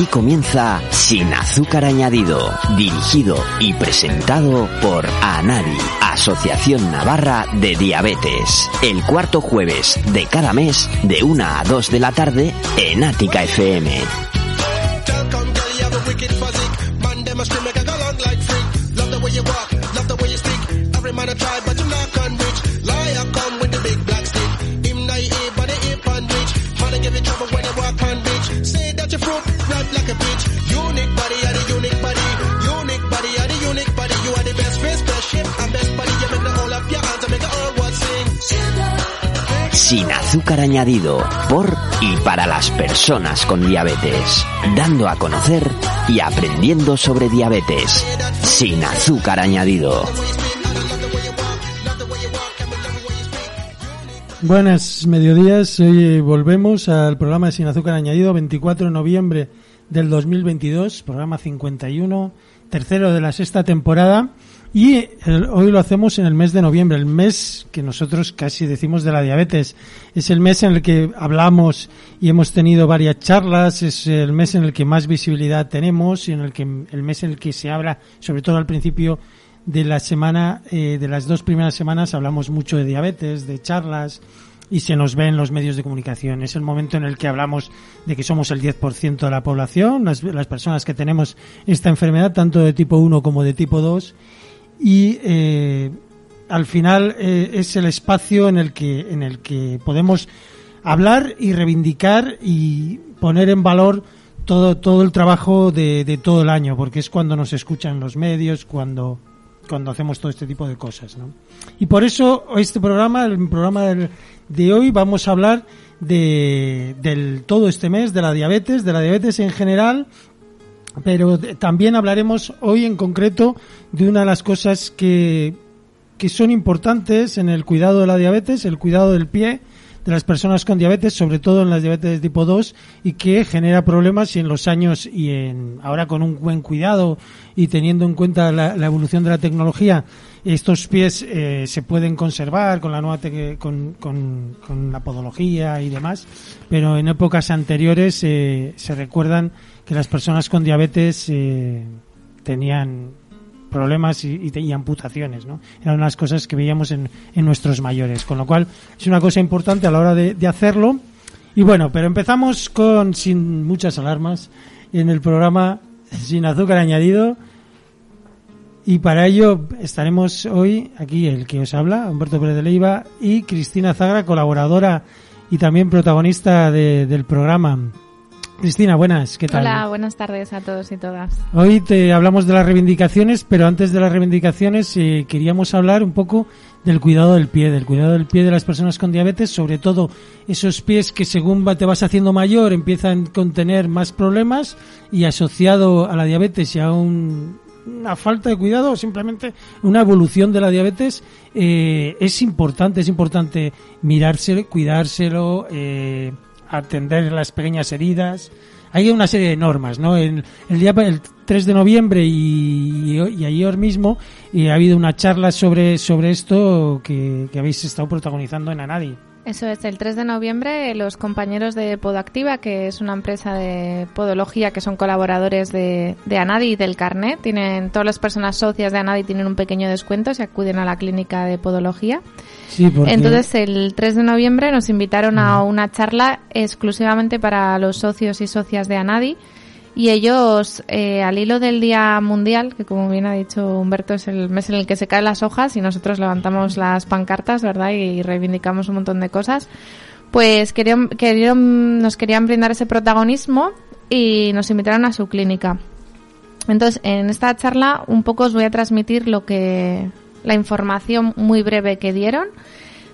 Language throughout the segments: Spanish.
Aquí comienza Sin Azúcar Añadido, dirigido y presentado por ANADI, Asociación Navarra de Diabetes. El cuarto jueves de cada mes, de 1 a 2 de la tarde, en Ática FM. Añadido, por y para las personas con diabetes, dando a conocer y aprendiendo sobre diabetes, sin azúcar añadido. Buenas mediodías, hoy volvemos al programa de Sin Azúcar Añadido, 24 de noviembre del 2022, programa 51, tercero de la sexta temporada. Y hoy lo hacemos en el mes de noviembre, el mes que nosotros casi decimos de la diabetes. Es el mes en el que hablamos y hemos tenido varias charlas, es el mes en el que más visibilidad tenemos y en el que el mes en el que se habla, sobre todo al principio de la semana, eh, de las dos primeras semanas hablamos mucho de diabetes, de charlas y se nos ve en los medios de comunicación. Es el momento en el que hablamos de que somos el 10% de la población, las, las personas que tenemos esta enfermedad, tanto de tipo 1 como de tipo 2 y eh, al final eh, es el espacio en el que en el que podemos hablar y reivindicar y poner en valor todo todo el trabajo de, de todo el año porque es cuando nos escuchan los medios cuando cuando hacemos todo este tipo de cosas ¿no? y por eso este programa el programa de hoy vamos a hablar de del todo este mes de la diabetes de la diabetes en general pero también hablaremos hoy en concreto de una de las cosas que, que son importantes en el cuidado de la diabetes, el cuidado del pie de las personas con diabetes, sobre todo en las diabetes tipo 2 y que genera problemas y en los años y en ahora con un buen cuidado y teniendo en cuenta la, evolución de la tecnología, estos pies eh, se pueden conservar con la nueva con, con, con, la podología y demás, pero en épocas anteriores eh, se recuerdan que las personas con diabetes eh, tenían problemas y, y, amputaciones, ¿no? Eran unas cosas que veíamos en, en, nuestros mayores, con lo cual es una cosa importante a la hora de, de hacerlo. Y bueno, pero empezamos con, sin muchas alarmas, en el programa Sin Azúcar Añadido. Y para ello estaremos hoy aquí el que os habla, Humberto Pérez de Leiva, y Cristina Zagra, colaboradora y también protagonista de, del programa. Cristina, buenas, ¿qué tal? Hola, buenas tardes a todos y todas. Hoy te hablamos de las reivindicaciones, pero antes de las reivindicaciones eh, queríamos hablar un poco del cuidado del pie, del cuidado del pie de las personas con diabetes, sobre todo esos pies que según te vas haciendo mayor empiezan a contener más problemas y asociado a la diabetes y a un, una falta de cuidado o simplemente una evolución de la diabetes, eh, es importante, es importante mirárselo, cuidárselo, eh, atender las pequeñas heridas. Hay una serie de normas, ¿no? El, el día el 3 de noviembre y, y, ayer mismo y ha habido una charla sobre, sobre esto que, que habéis estado protagonizando en Anadi. Eso es, el 3 de noviembre los compañeros de Podoactiva, que es una empresa de podología que son colaboradores de, de Anadi y del Carnet, tienen, todas las personas socias de Anadi tienen un pequeño descuento si acuden a la clínica de podología. Sí, porque... Entonces el 3 de noviembre nos invitaron a una charla exclusivamente para los socios y socias de Anadi y ellos, eh, al hilo del Día Mundial, que como bien ha dicho Humberto, es el mes en el que se caen las hojas y nosotros levantamos las pancartas, ¿verdad? Y reivindicamos un montón de cosas, pues querían, querían, nos querían brindar ese protagonismo y nos invitaron a su clínica. Entonces, en esta charla un poco os voy a transmitir lo que, la información muy breve que dieron.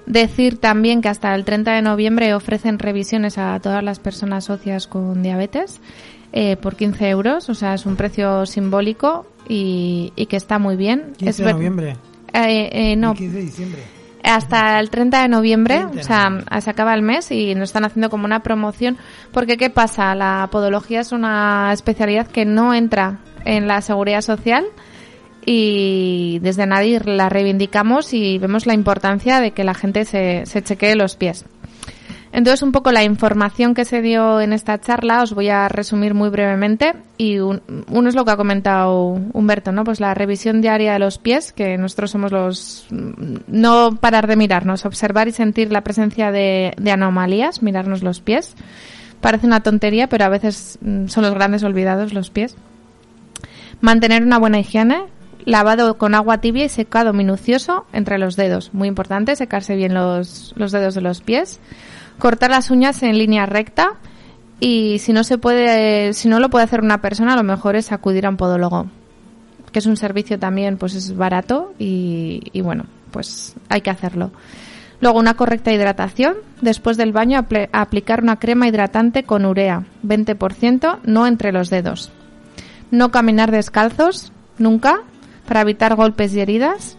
Decir también que hasta el 30 de noviembre ofrecen revisiones a todas las personas socias con diabetes eh, por 15 euros, o sea, es un precio simbólico y, y que está muy bien. 15 es de noviembre. Eh, eh, no. 15 de diciembre. Hasta el 30 de noviembre, 30. o sea, se acaba el mes y nos están haciendo como una promoción. Porque, ¿qué pasa? La podología es una especialidad que no entra en la seguridad social y desde Nadir la reivindicamos y vemos la importancia de que la gente se, se chequee los pies. Entonces, un poco la información que se dio en esta charla os voy a resumir muy brevemente y uno es lo que ha comentado Humberto, ¿no? Pues la revisión diaria de los pies, que nosotros somos los no parar de mirarnos, observar y sentir la presencia de, de anomalías, mirarnos los pies. Parece una tontería, pero a veces mm, son los grandes olvidados los pies. Mantener una buena higiene, lavado con agua tibia y secado minucioso entre los dedos. Muy importante, secarse bien los, los dedos de los pies. Cortar las uñas en línea recta y si no se puede, si no lo puede hacer una persona, lo mejor es acudir a un podólogo, que es un servicio también, pues es barato y, y bueno, pues hay que hacerlo. Luego una correcta hidratación. Después del baño aplicar una crema hidratante con urea, 20%, no entre los dedos. No caminar descalzos, nunca, para evitar golpes y heridas.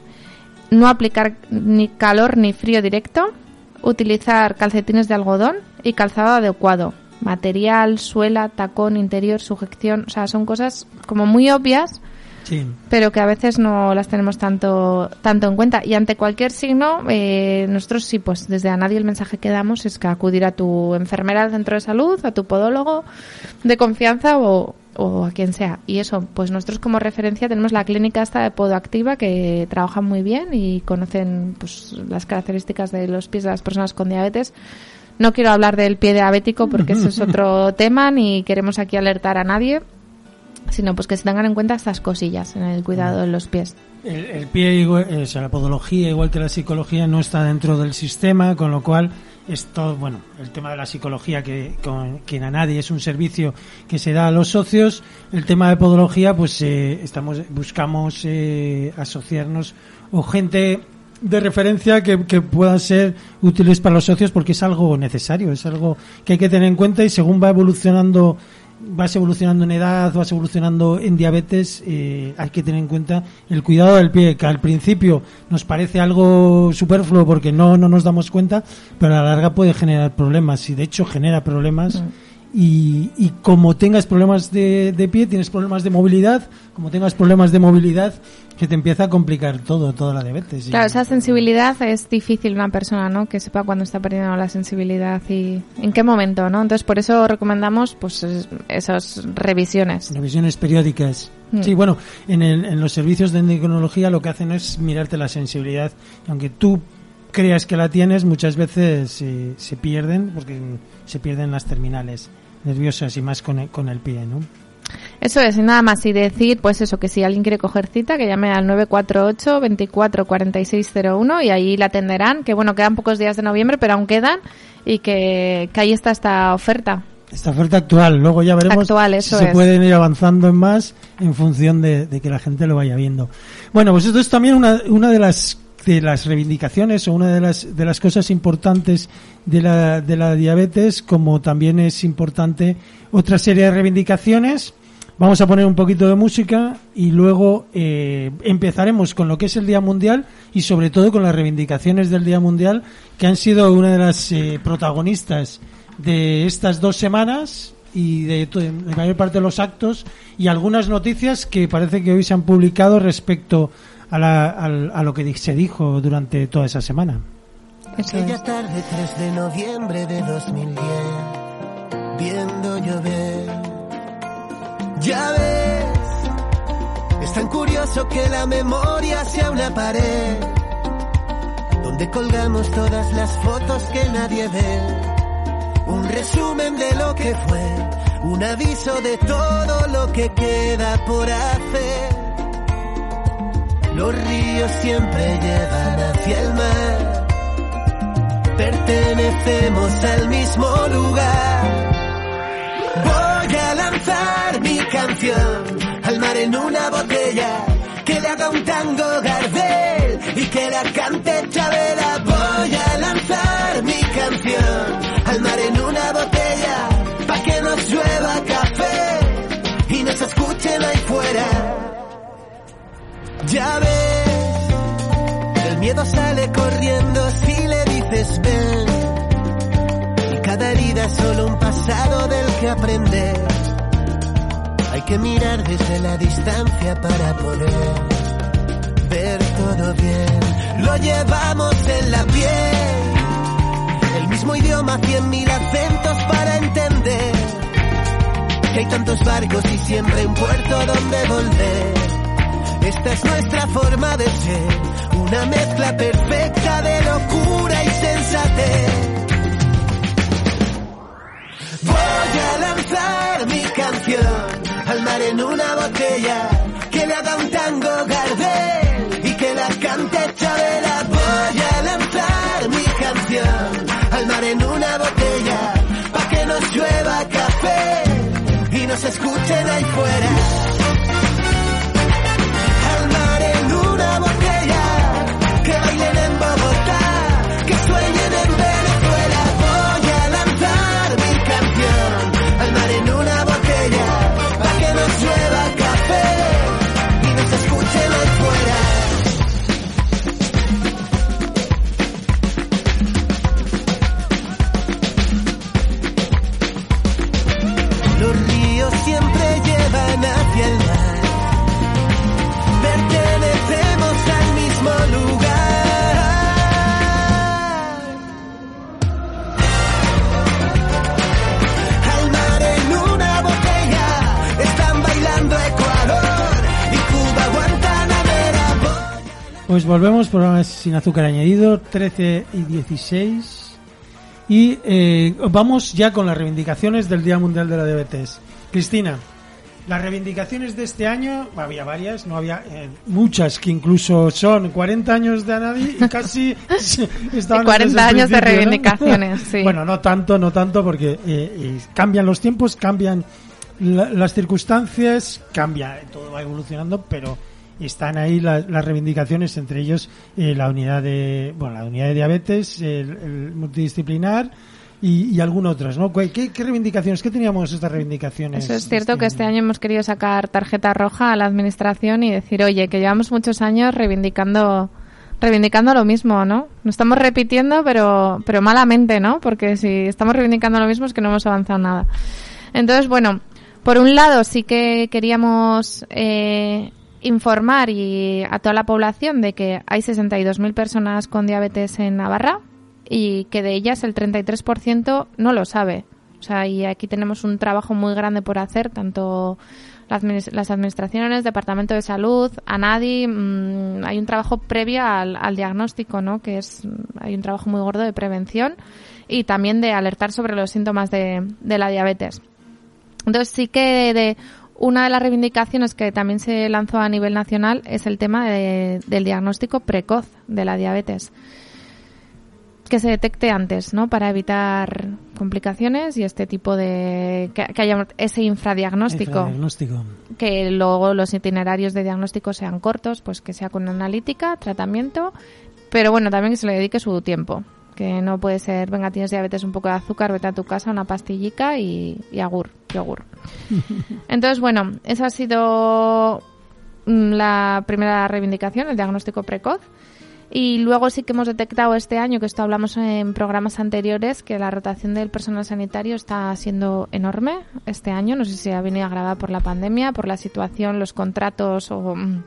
No aplicar ni calor ni frío directo. Utilizar calcetines de algodón y calzado adecuado. Material, suela, tacón, interior, sujeción. O sea, son cosas como muy obvias, pero que a veces no las tenemos tanto tanto en cuenta. Y ante cualquier signo, eh, nosotros sí, pues desde a nadie el mensaje que damos es que acudir a tu enfermera del centro de salud, a tu podólogo de confianza o, o a quien sea. Y eso, pues nosotros como referencia tenemos la clínica esta de Podoactiva que trabaja muy bien y conocen pues las características de los pies de las personas con diabetes. No quiero hablar del pie diabético porque ese es otro tema ni queremos aquí alertar a nadie, sino pues que se tengan en cuenta estas cosillas en el cuidado de los pies. El, pie, o sea, la podología, igual que la psicología, no está dentro del sistema, con lo cual esto, bueno, el tema de la psicología, que, con, que a nadie es un servicio que se da a los socios, el tema de podología, pues eh, estamos buscamos eh, asociarnos o gente de referencia que, que puedan ser útiles para los socios porque es algo necesario, es algo que hay que tener en cuenta y según va evolucionando vas evolucionando en edad, vas evolucionando en diabetes, eh, hay que tener en cuenta el cuidado del pie, que al principio nos parece algo superfluo porque no, no nos damos cuenta, pero a la larga puede generar problemas y de hecho genera problemas. Mm. Y, y, como tengas problemas de, de, pie, tienes problemas de movilidad, como tengas problemas de movilidad, que te empieza a complicar todo, toda la diabetes. Claro, esa sensibilidad es difícil una persona, ¿no? Que sepa cuándo está perdiendo la sensibilidad y en qué momento, ¿no? Entonces, por eso recomendamos, pues, esas revisiones. Revisiones periódicas. Mm. Sí, bueno, en, el, en los servicios de endocrinología lo que hacen es mirarte la sensibilidad. Aunque tú creas que la tienes, muchas veces eh, se pierden, porque se pierden las terminales nerviosas y más con el, con el pie, ¿no? Eso es, y nada más. Y decir, pues eso, que si alguien quiere coger cita, que llame al 948 24 4601 y ahí la atenderán. Que bueno, quedan pocos días de noviembre, pero aún quedan y que, que ahí está esta oferta. Esta oferta actual, luego ya veremos actual, si se pueden ir avanzando en más en función de, de, que la gente lo vaya viendo. Bueno, pues esto es también una, una de las de las reivindicaciones o una de las de las cosas importantes de la, de la diabetes, como también es importante otra serie de reivindicaciones Vamos a poner un poquito de música y luego eh, empezaremos con lo que es el Día Mundial y sobre todo con las reivindicaciones del Día Mundial que han sido una de las eh, protagonistas de estas dos semanas y de, de, mayor parte de los actos y algunas noticias que parece que hoy se han publicado respecto a, la, a lo que se dijo durante toda esa semana. Aquella tarde 3 de noviembre de 2010, viendo llover ya ves, es tan curioso que la memoria sea una pared donde colgamos todas las fotos que nadie ve. Un resumen de lo que fue, un aviso de todo lo que queda por hacer. Los ríos siempre llevan hacia el mar, pertenecemos al mismo lugar mi canción al mar en una botella, que le haga un tango Gardel y que la cante Chabela. Voy a lanzar mi canción al mar en una botella, pa' que nos llueva café y nos escuchen ahí fuera. Ya ves, el miedo sale corriendo si le dices ven. Y cada herida es solo un pasado del que aprender hay que mirar desde la distancia para poder ver todo bien. Lo llevamos en la piel, el el mismo idioma, cien mil acentos para entender que hay tantos barcos y siempre un puerto donde volver. Esta es nuestra forma de ser, una mezcla perfecta de locura y sensatez. Voy a lanzar mi canción al mar en una botella que le haga un tango Gardel y que la cante Chabela. Voy a lanzar mi canción al mar en una botella pa' que nos llueva café y nos escuchen ahí fuera. Volvemos, programa sin azúcar añadido, 13 y 16. Y eh, vamos ya con las reivindicaciones del Día Mundial de la Diabetes. Cristina, las reivindicaciones de este año, había varias, no había eh, muchas que incluso son 40 años de Anadi y casi estaban Y 40 desde el años de reivindicaciones, sí. bueno, no tanto, no tanto, porque eh, eh, cambian los tiempos, cambian la- las circunstancias, cambia, todo va evolucionando, pero están ahí la- las reivindicaciones, entre ellos eh, la unidad de, bueno, la unidad de diabetes, el, el multidisciplinar y, y algunas otras, ¿no? ¿Qué, reivindicaciones? ¿Qué teníamos estas reivindicaciones? Eso es cierto que este año hemos querido sacar tarjeta roja a la administración y decir, oye, que llevamos muchos años reivindicando reivindicando lo mismo, ¿no? No estamos repitiendo, pero pero malamente, ¿no? Porque si estamos reivindicando lo mismo es que no hemos avanzado nada. Entonces, bueno, por un lado sí que queríamos eh, informar y a toda la población de que hay 62.000 personas con diabetes en Navarra y que de ellas el 33% no lo sabe. O sea, y aquí tenemos un trabajo muy grande por hacer, tanto las, adminis- las administraciones, Departamento de Salud, ANADI, mm, hay un trabajo previo al, al diagnóstico, ¿no? Que es, hay un trabajo muy gordo de prevención y también de alertar sobre los síntomas de, de la diabetes. Entonces sí que de una de las reivindicaciones que también se lanzó a nivel nacional es el tema de- del diagnóstico precoz de la diabetes. Que se detecte antes, ¿no? Para evitar complicaciones y este tipo de... que, que haya ese infradiagnóstico Diagnóstico. que luego los itinerarios de diagnóstico sean cortos, pues que sea con analítica, tratamiento, pero bueno, también que se le dedique su tiempo, que no puede ser, venga, tienes diabetes, un poco de azúcar, vete a tu casa, una pastillica y, y agur, yogur. Entonces, bueno, esa ha sido mm, la primera reivindicación, el diagnóstico precoz. Y luego sí que hemos detectado este año, que esto hablamos en programas anteriores, que la rotación del personal sanitario está siendo enorme este año. No sé si ha venido agravada por la pandemia, por la situación, los contratos o mm,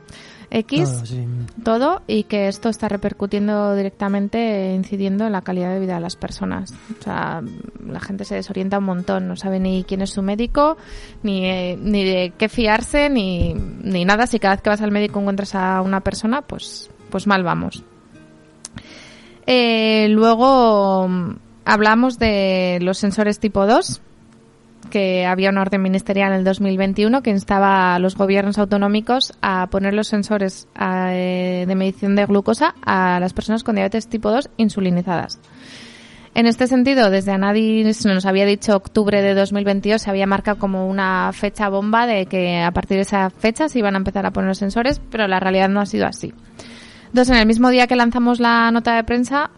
X, Todo, sí. todo, y que esto está repercutiendo directamente, incidiendo en la calidad de vida de las personas. O sea, la gente se desorienta un montón, no sabe ni quién es su médico, ni, eh, ni de qué fiarse, ni, ni nada. Si cada vez que vas al médico encuentras a una persona, pues, pues mal vamos. Eh, luego mm, hablamos de los sensores tipo 2, que había una orden ministerial en el 2021 que instaba a los gobiernos autonómicos a poner los sensores eh, de medición de glucosa a las personas con diabetes tipo 2 insulinizadas. En este sentido, desde Anadi se nos había dicho octubre de 2022, se había marcado como una fecha bomba de que a partir de esa fecha se iban a empezar a poner los sensores, pero la realidad no ha sido así. Entonces, en el mismo día que lanzamos la nota de prensa,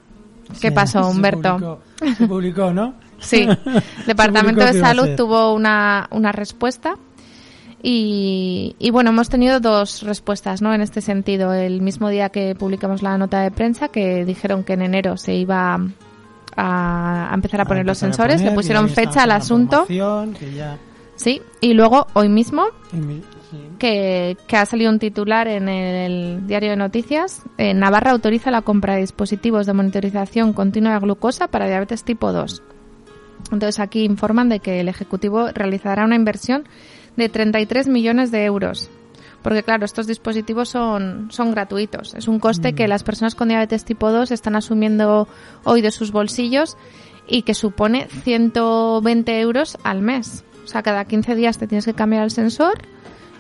¿qué Sí, pasó, se Humberto? publicó- Se publicó, ¿no? Sí, Se Departamento de Salud tuvo una, una respuesta y, y bueno, hemos tenido dos respuestas, ¿no? En este sentido, el mismo día que publicamos la nota de prensa, que dijeron que en enero se iba a, a empezar a poner los empezar sensores, poner, le pusieron fecha al asunto, ya- sí, y luego hoy mismo que, que, ha salido un titular en el diario de noticias. Eh, Navarra autoriza la compra de dispositivos de monitorización continua de glucosa para diabetes tipo 2. Entonces aquí informan de que el Ejecutivo realizará una inversión de 33 millones de euros. Porque claro, estos dispositivos son, son gratuitos. Es un coste que las personas con diabetes tipo 2 están asumiendo hoy de sus bolsillos y que supone 120 euros al mes. O sea, cada 15 días te tienes que cambiar el sensor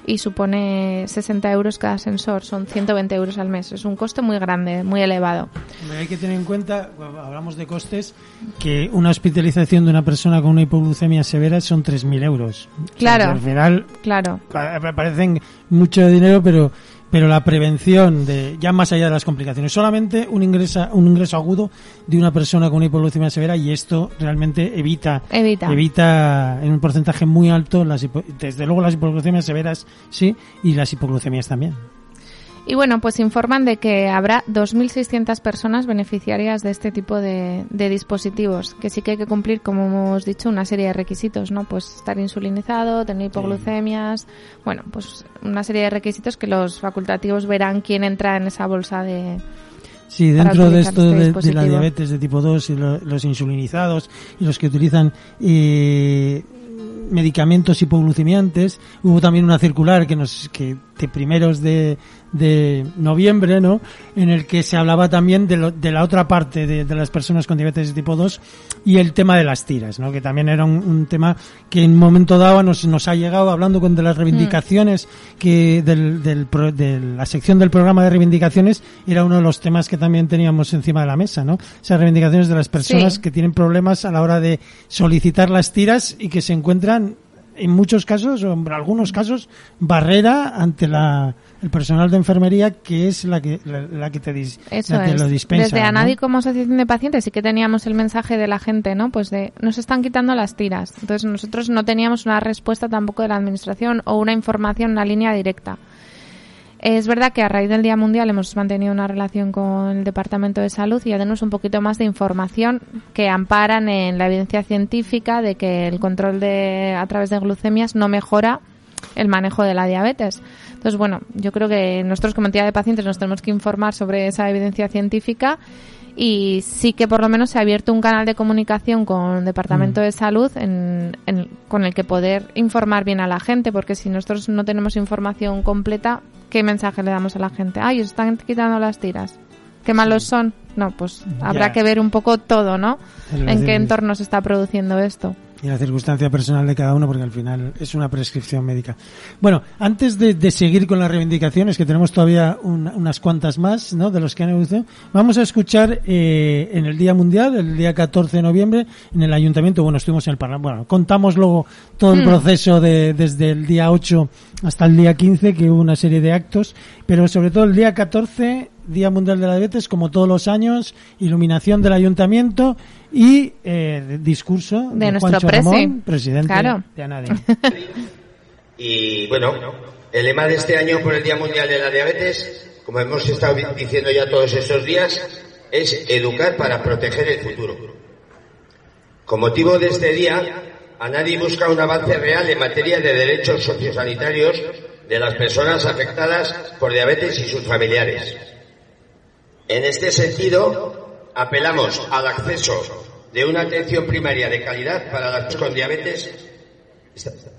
y supone 60 euros cada sensor, son 120 euros al mes. Es un coste muy grande, muy elevado. Hay que tener en cuenta, hablamos de costes, que una hospitalización de una persona con una hipoglucemia severa son 3.000 euros. Claro. al final, claro. parecen mucho dinero, pero pero la prevención de ya más allá de las complicaciones solamente un ingreso un ingreso agudo de una persona con una hipoglucemia severa y esto realmente evita evita, evita en un porcentaje muy alto las desde luego las hipoglucemias severas sí y las hipoglucemias también y bueno, pues informan de que habrá 2.600 personas beneficiarias de este tipo de, dispositivos, que sí que hay que cumplir, como hemos dicho, una serie de requisitos, ¿no? Pues estar insulinizado, tener hipoglucemias, bueno, pues una serie de requisitos que los facultativos verán quién entra en esa bolsa de, Sí, dentro de esto este de, la diabetes de tipo 2 y los insulinizados y los que utilizan eh, medicamentos hipoglucemiantes, hubo también una circular que nos que de primeros de, de noviembre, ¿no? En el que se hablaba también de, lo, de la otra parte de, de, las personas con diabetes tipo 2 y el tema de las tiras, ¿no? Que también era un, tema que en un momento dado nos, nos ha llegado hablando con de las reivindicaciones que del, del de la sección del programa de reivindicaciones era uno de los temas que también teníamos encima de la mesa, ¿no? Esas reivindicaciones de las personas que tienen problemas a la hora de solicitar las tiras y que se encuentran en muchos casos, o en algunos casos, barrera ante la, el personal de enfermería que es la que, la, que te, lo dispensa. Desde ANADI como asociación de pacientes sí que teníamos el mensaje de la gente, ¿no? Pues de, nos están quitando las tiras. Entonces nosotros no teníamos una respuesta tampoco de la administración o una información, una línea directa. Es verdad que a raíz del Día Mundial hemos mantenido una relación con el Departamento de Salud y ya tenemos un poquito más de información que amparan en la evidencia científica de que el control de a través de glucemias no mejora el manejo de la diabetes. Entonces, bueno, yo creo que nosotros como entidad de pacientes nos tenemos que informar sobre esa evidencia científica y sí que por lo menos se ha abierto un canal de comunicación con el Departamento mm. de Salud en, con el que poder informar bien a la gente, porque si nosotros no tenemos información completa, ¿qué mensaje le damos a la gente? Ay, os están quitando las tiras. ¿Qué malos son? No, pues habrá que ver un poco todo, ¿no? En qué entorno se está produciendo esto y la circunstancia personal de cada uno, porque al final es una prescripción médica. Bueno, antes de, seguir con las reivindicaciones, que tenemos todavía unas cuantas más, ¿no? De los que han evolucionado, vamos a escuchar eh, en el Día Mundial, el día 14 de noviembre, en el Ayuntamiento, bueno, estuvimos en el Parlamento, bueno, contamos luego todo el hmm. proceso de, desde el día 8 hasta el día 15, que hubo una serie de actos, pero sobre todo el día 14 Día Mundial de la Diabetes, como todos los años, iluminación del ayuntamiento y eh, discurso de, nuestro presidente de ANADI. Y bueno, el lema de este año por el Día Mundial de la Diabetes, como hemos estado diciendo ya todos estos días, es educar para proteger el futuro. Con motivo de este día, ANADI busca un avance real en materia de derechos sociosanitarios de las personas afectadas por diabetes y sus familiares en este sentido, apelamos al acceso de una atención primaria de calidad para las personas con diabetes.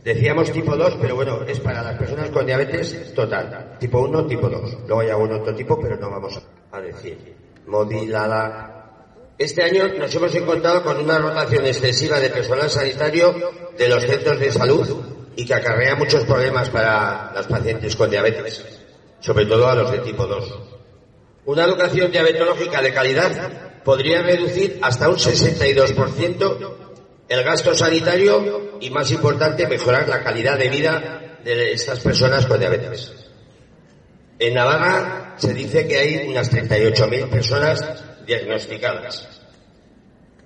Decíamos tipo 2, pero bueno, es para las personas con diabetes total. Tipo 1, tipo 2. Luego hay algún otro tipo, pero no vamos a decir. Modilada. Este año nos hemos encontrado con una rotación excesiva de personal sanitario de los centros de salud y que acarrea muchos problemas para los pacientes con diabetes, sobre todo a los de tipo 2. Una educación diabetológica de calidad podría reducir hasta un 62% el gasto sanitario y, más importante, mejorar la calidad de vida de estas personas con diabetes. En Navarra se dice que hay unas 38.000 personas diagnosticadas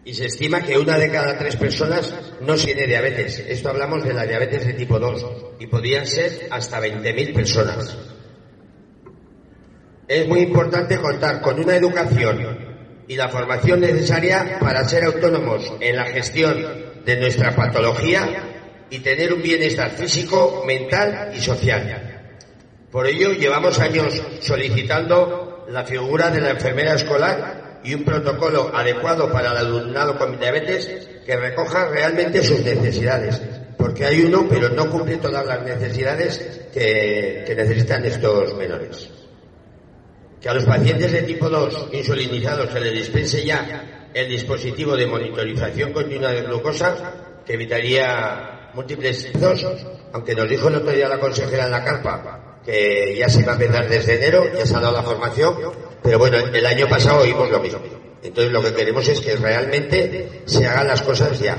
y se estima que una de cada tres personas no tiene diabetes. Esto hablamos de la diabetes de tipo 2 y podrían ser hasta 20.000 personas es muy importante contar con una educación y la formación necesaria para ser autónomos en la gestión de nuestra patología y tener un bienestar físico, mental y social. Por ello, llevamos años solicitando la figura de la enfermera escolar y un protocolo adecuado para el alumnado con diabetes que recoja realmente sus necesidades, porque hay uno, pero no cumple todas las necesidades que, que necesitan estos menores. Que a los pacientes de tipo 2 insulinizados se les dispense ya el dispositivo de monitorización continua de glucosa, que evitaría múltiples dos, aunque nos dijo el otro día la consejera en la carpa que ya se va a empezar desde enero, ya se ha dado la formación, pero bueno, el año pasado oímos lo mismo. Entonces lo que queremos es que realmente se hagan las cosas ya.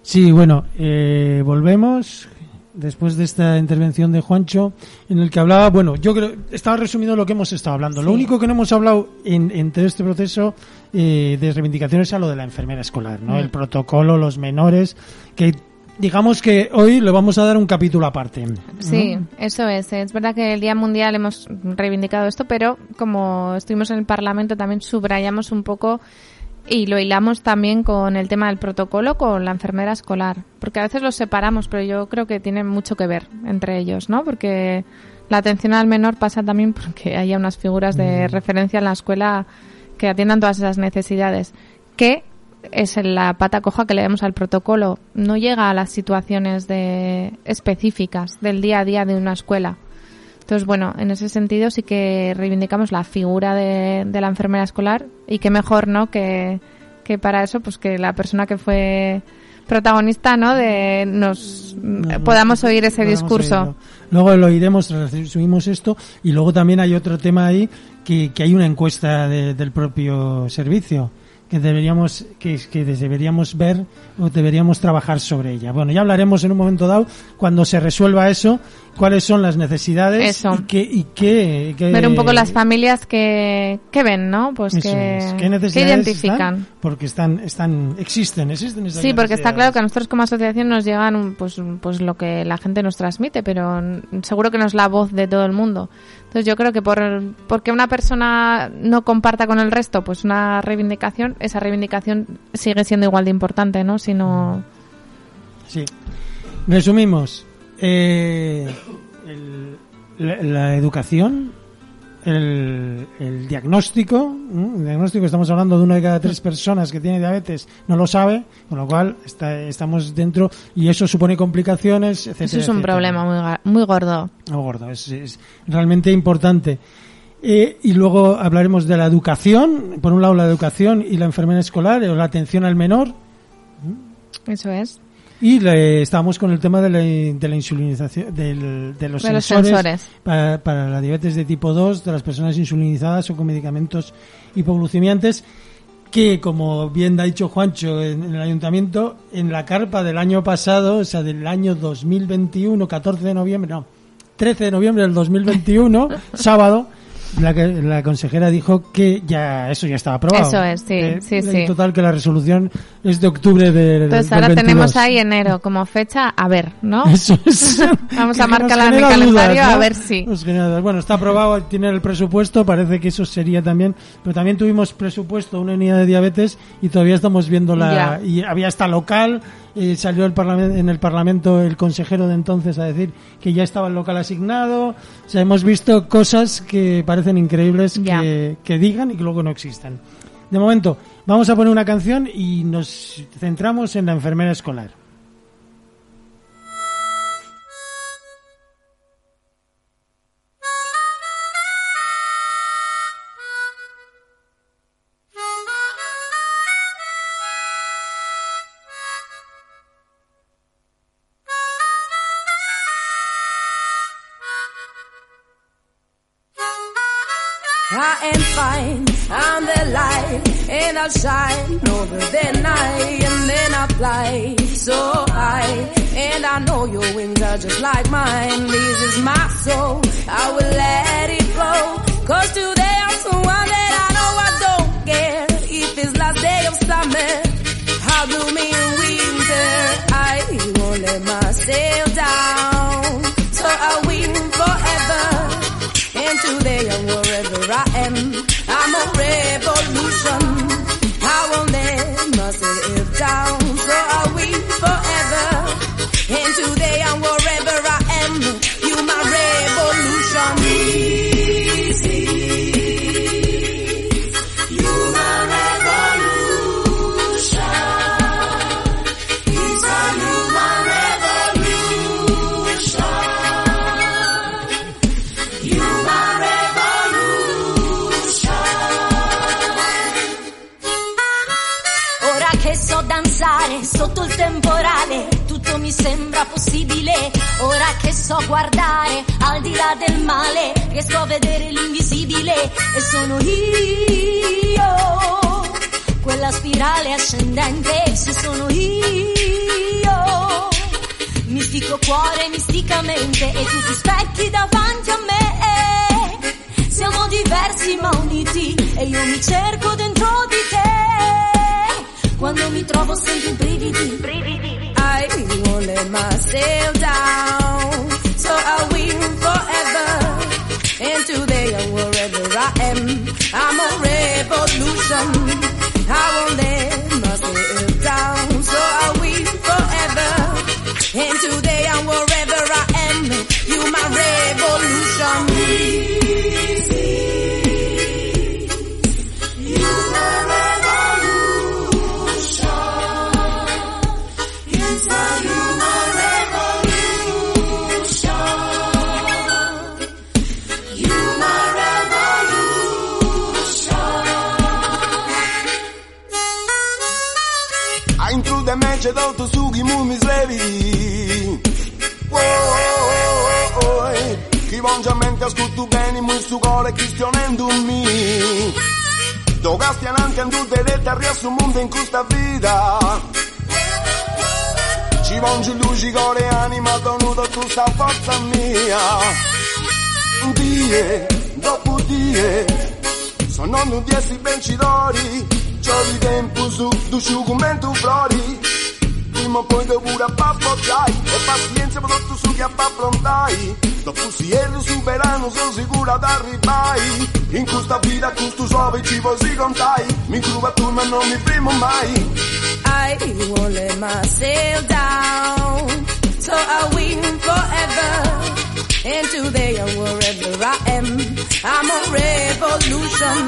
Sí, bueno, eh, volvemos después de esta intervención de Juancho, en el que hablaba, bueno, yo creo, estaba resumiendo lo que hemos estado hablando. Lo único que no hemos hablado en, en todo este proceso eh, de reivindicaciones es a lo de la enfermera escolar, ¿no? Mm. El protocolo, los menores, que digamos que hoy le vamos a dar un capítulo aparte. ¿no? Sí, eso es. Es verdad que el Día Mundial hemos reivindicado esto, pero como estuvimos en el Parlamento también subrayamos un poco y lo hilamos también con el tema del protocolo con la enfermera escolar, porque a veces los separamos, pero yo creo que tienen mucho que ver entre ellos, ¿no? Porque la atención al menor pasa también porque haya unas figuras de referencia en la escuela que atiendan todas esas necesidades, que es la pata coja que le damos al protocolo, no llega a las situaciones de específicas del día a día de una escuela. Entonces, bueno, en ese sentido sí que reivindicamos la figura de, de la enfermera escolar y qué mejor, ¿no? Que, que para eso, pues que la persona que fue protagonista, ¿no? De nos No, podamos oír ese podamos discurso. oírlo. Luego lo iremos, subimos esto y luego también hay otro tema ahí que, que hay una encuesta de- del propio servicio que deberíamos que, que deberíamos ver o deberíamos trabajar sobre ella. Bueno, ya hablaremos en un momento dado cuando se resuelva eso, cuáles son las necesidades Eso. y qué y qué, qué- Ver un poco las familias que, que ven, ¿no? Pues que, es. ¿Qué que necesidades identifican. están? porque están están existen, existen esas Sí, porque está claro que a nosotros como asociación nos llegan pues, pues lo que la gente nos transmite, pero seguro que no es la voz de todo el mundo. Entonces yo creo que por porque una persona no comparta con el resto pues una reivindicación, esa reivindicación sigue siendo igual de importante, ¿no? Si no... Sí. Resumimos. Eh, el- la, la educación, el, el diagnóstico, diagnóstico, estamos hablando de una de cada tres personas que tiene diabetes, no lo sabe, con lo cual está- estamos dentro y eso supone complicaciones, etcétera. Eso es un etcétera. problema muy, muy gordo. No, gordo, es, es realmente importante. Eh, y luego hablaremos de la educación, por un lado la educación y la enfermera escolar, o la atención al menor, Eso es. Y le- estábamos con el tema de la, de la insulinización, del- de los De los sensores, sensores. Para, para la diabetes de tipo 2, de las personas insulinizadas o con medicamentos hipoglucemiantes, que como bien ha dicho Juancho en, en el ayuntamiento, en la carpa del año pasado, o sea, del año 2021, 14 de noviembre, no, 13 de noviembre del 2021, sábado, la, que- la consejera dijo que ya eso ya estaba aprobado. Eso es, sí, Que- sí, sí. total que la resolución es de octubre de, Entonces del ahora 22. tenemos ahí enero como fecha, a ver, ¿no? Eso es. Vamos a marcarla en genera calendario dudas, a ver si. Bueno, está aprobado, tiene el presupuesto, parece que eso sería también, pero también tuvimos presupuesto, una unidad de diabetes y todavía estamos viendo la, Ya. y había hasta local, eh, salió el en el parlamento el consejero de entonces a decir que ya estaba el local asignado, o sea, hemos visto cosas que parecen increíbles que, que digan y que luego no existan. De momento, vamos a poner una canción y nos centramos en la enfermera escolar. Light, shine over the night, and then I fly so high, and I know your wings are just like mine. So guardare al di là del male, riesco a vedere l'invisibile e sono io, quella spirale ascendente, se sono io, mistico cuore misticamente e tutti specchi davanti a me, siamo diversi ma uniti e io mi cerco dentro di te, quando mi trovo sento i brividi, brividi. I let myself down, so I'll win forever. And today and wherever I am, I'm a revolution. I won't let myself down, so I'll win forever. And today and wherever donuto tu sta forza mia Die, dopo die sono non di essi vincitori C'ho di tempo su, du sciugumento flori. Prima o poi pure a babbocciai E pazienza per tutto su che a affrontai Dopo si erro superano sono sicura d'arribai In questa vita con sto suave ci vuoi si contai. Mi cruva tu ma non mi primo mai. I won't let myself down, so I win forever. And today and wherever I am, I'm a revolution.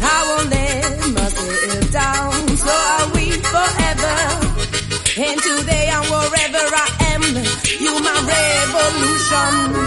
I won't let myself down, so I win forever. And today and wherever I am, you my revolution.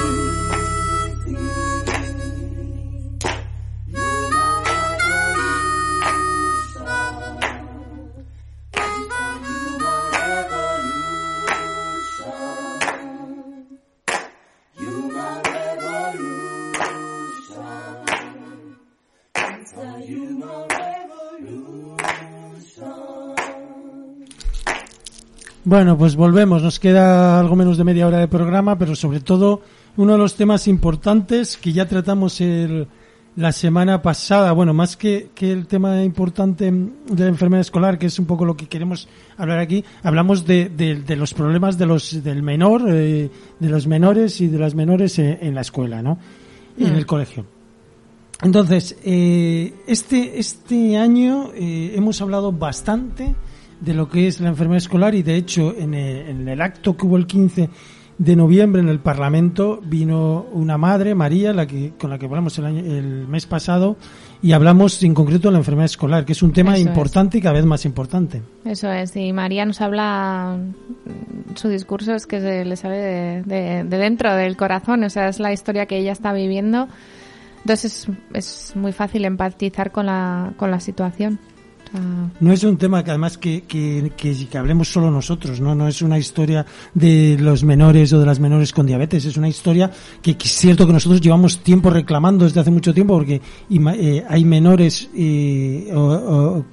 Bueno, pues volvemos. Nos queda algo menos de media hora de programa, pero sobre todo uno de los temas importantes que ya tratamos el- la semana pasada. Bueno, más que, que el tema importante de la enfermedad escolar, que es un poco lo que queremos hablar aquí, hablamos de, de- de los problemas de los del menor, eh, de los menores y de las menores en, en la escuela, ¿no? En el colegio. Entonces, eh, este, este año eh, hemos hablado bastante de lo que es la enfermedad escolar y de hecho en el, en el acto que hubo el 15 de noviembre en el Parlamento vino una madre, María, la que, con la que hablamos el, año- el mes pasado y hablamos en concreto de la enfermedad escolar, que es un tema Eso es. importante y cada vez más importante. Eso es, y María nos habla, su discurso es que se le sale de, de- de dentro del corazón, o sea, es la historia que ella está viviendo. Entonces es, es muy fácil empatizar con la, con la situación. Sea, No es un tema que además que, que, que, que hablemos solo nosotros, ¿no? No es una historia de los menores o de las menores con diabetes, es una historia que, es cierto que nosotros llevamos tiempo reclamando desde hace mucho tiempo porque eh, hay menores eh,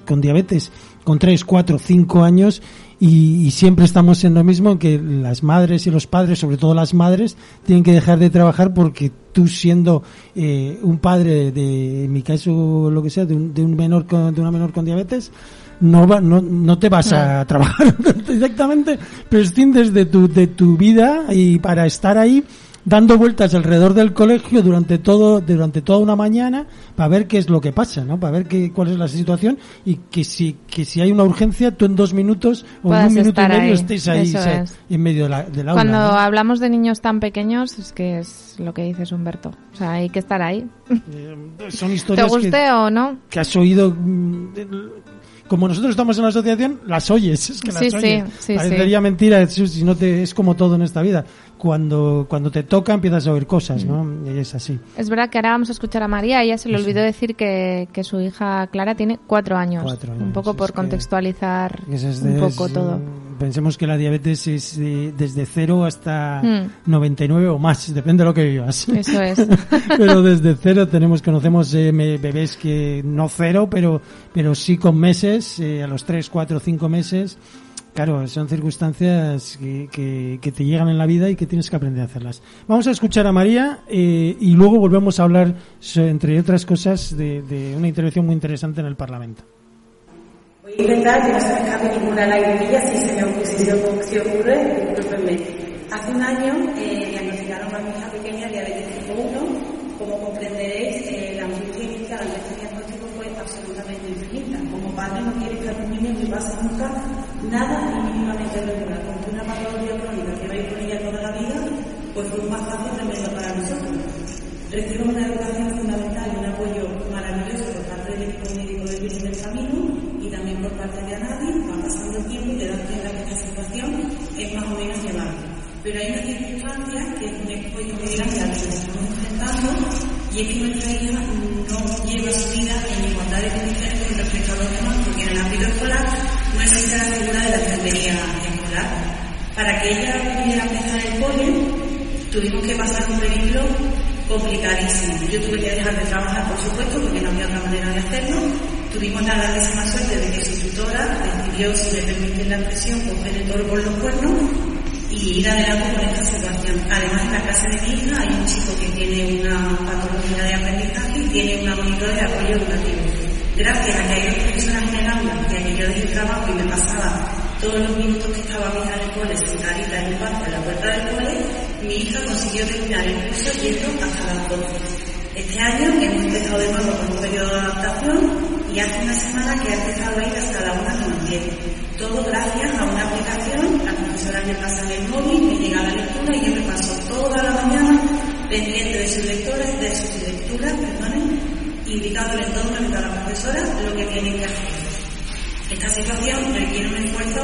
con diabetes con 3, 4, 5 años y, y siempre estamos en lo mismo que las madres y los padres, sobre todo las madres, tienen que dejar de trabajar porque tú siendo eh, un padre de, en mi caso, lo que sea, de un, de un menor con, de una menor con diabetes, no va, no, no te vas a trabajar directamente, prescindes de tu, de tu vida y para estar ahí dando vueltas alrededor del colegio durante todo durante toda una mañana para ver qué es lo que pasa, ¿no? Para ver qué, cuál es la situación y que si que si hay una urgencia tú en dos minutos o en un minuto y medio ahí. estés ahí es. en medio de la, del aula. Cuando ¿no? hablamos de niños tan pequeños, es que es lo que dices Humberto. O sea, hay que estar ahí. Eh, son ¿Te historias que, guste o no? que has oído mm, como nosotros estamos en la asociación, las oyes, es que las Sí, sí, oyes. sí, Parecería mentira, si no te, es como todo en esta vida. Cuando, cuando te toca empiezas a oír cosas, ¿no? Mm. Y es así. Es verdad que ahora vamos a escuchar a María. Ella se le olvidó decir que, que su hija Clara tiene cuatro años. Cuatro años, Un poco es por contextualizar es un poco es, todo. Pensemos que la diabetes es de- desde cero hasta Mm. 99 o más, depende de lo que vivas. Eso es. pero desde cero tenemos, conocemos eh, bebés que no cero, pero, pero sí con meses, eh, a los 3, 4, 5 meses. Claro, son circunstancias que, que, que te llegan en la vida y que tienes que aprender a hacerlas. Vamos a escuchar a María eh, y luego volvemos a hablar, entre otras cosas, de, de una intervención muy interesante en el Parlamento. Voy a intentar que no se me escape ninguna lagrimilla, si se me ocurre, si ocurre, discúlpenme. Hace un año eh, diagnosticaron a mi hija pequeña diabetes tipo 1. Como comprenderéis, eh, la angustia inicial ante este diagnóstico fue absolutamente infinita. Como padre no quiere que a tu niño le pase nunca nada regular. Porque una patología crónica que veis con ella toda la vida, pues fue un mazazo tremendo para nosotros. Recibo una educación fundamental y un apoyo maravilloso por parte del equipo médico del Virgen del Camino y también por parte de Anadi. Va pasando el tiempo y te das cuenta que esta situación es más o menos llevable. Pero hay una circunstancia que me puedo medir a la que nos estamos enfrentando y es que nuestra hija no lleva su vida en igualdad de condiciones con respecto a los demás porque en el ámbito escolar no existe la figura de la enfermería. Para que ella pudiera empezar el cole, tuvimos que pasar un periplo complicadísimo. Yo tuve que dejar de trabajar, por supuesto, porque no había otra manera de hacerlo. Tuvimos la grandísima suerte de que su tutora decidió, si me permiten la expresión, coger el toro por los cuernos y ir adelante con esta situación. Además, en la clase de mi hija hay un chico que tiene una patología de aprendizaje y tiene una monitora de apoyo educativo. Gracias a que hay dos profesoras en el aula que yo dejé el trabajo y me pasaba todos los minutos que estaba mi hija en el cole sentadita en un banco en la puerta del cole, mi hija consiguió terminar el curso yendo hasta las 12. Este año hemos empezado de nuevo con un periodo de adaptación y hace una semana que ha empezado a ir hasta la 1 menos 10. Todo gracias a una aplicación, la profesora me pasa en el móvil, me llega la lectura y yo me paso toda la mañana pendiente de sus lectores, de sus lecturas, perdonen, indicándole en todo a la profesora lo que tienen que hacer. Esta situación requiere un esfuerzo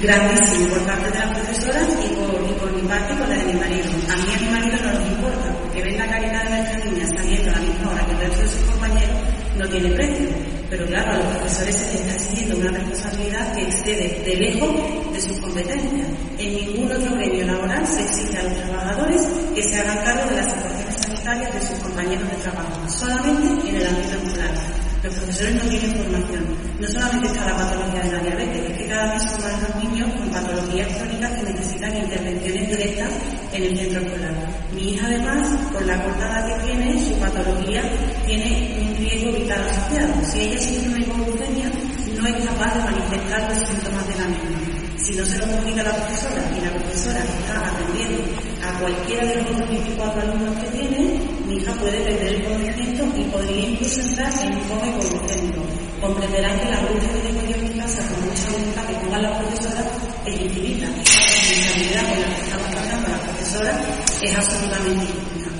grandísimo por parte de las profesoras y por, y por mi parte y por la de mi marido. A mí a mi marido no nos importa, que ven la calidad de nuestra niña saliendo a la misma hora que el resto de sus compañeros no tiene precio. Pero claro, a los profesores se les está exigiendo una responsabilidad que excede de lejos de sus competencias. En ningún otro gremio laboral se exige a los trabajadores que se hagan cargo de las situaciones sanitarias de sus compañeros de trabajo, solamente en el ámbito escolar. Los profesores no tienen formación. No solamente está la patología de la diabetes, es que cada vez son más los niños con patologías crónicas que necesitan intervenciones directas en el centro escolar. Mi hija además, por la corta edad que tiene, su patología tiene un riesgo vital asociado. Si ella sufre una hipoglucemia, no es capaz de manifestar los síntomas de la misma. Si no se lo comunica la profesora y la profesora está atendiendo a cualquiera de los otros 24 alumnos que tiene, mi hija puede perder el conocimiento y podría incluso entrar en un coma hipoglucémico. Comprenderán que la lucha que tengo yo en mi casa con mucha voluntad que pongan las profesoras es infinita. La responsabilidad con la que estamos tratando a las profesoras es absolutamente infinita.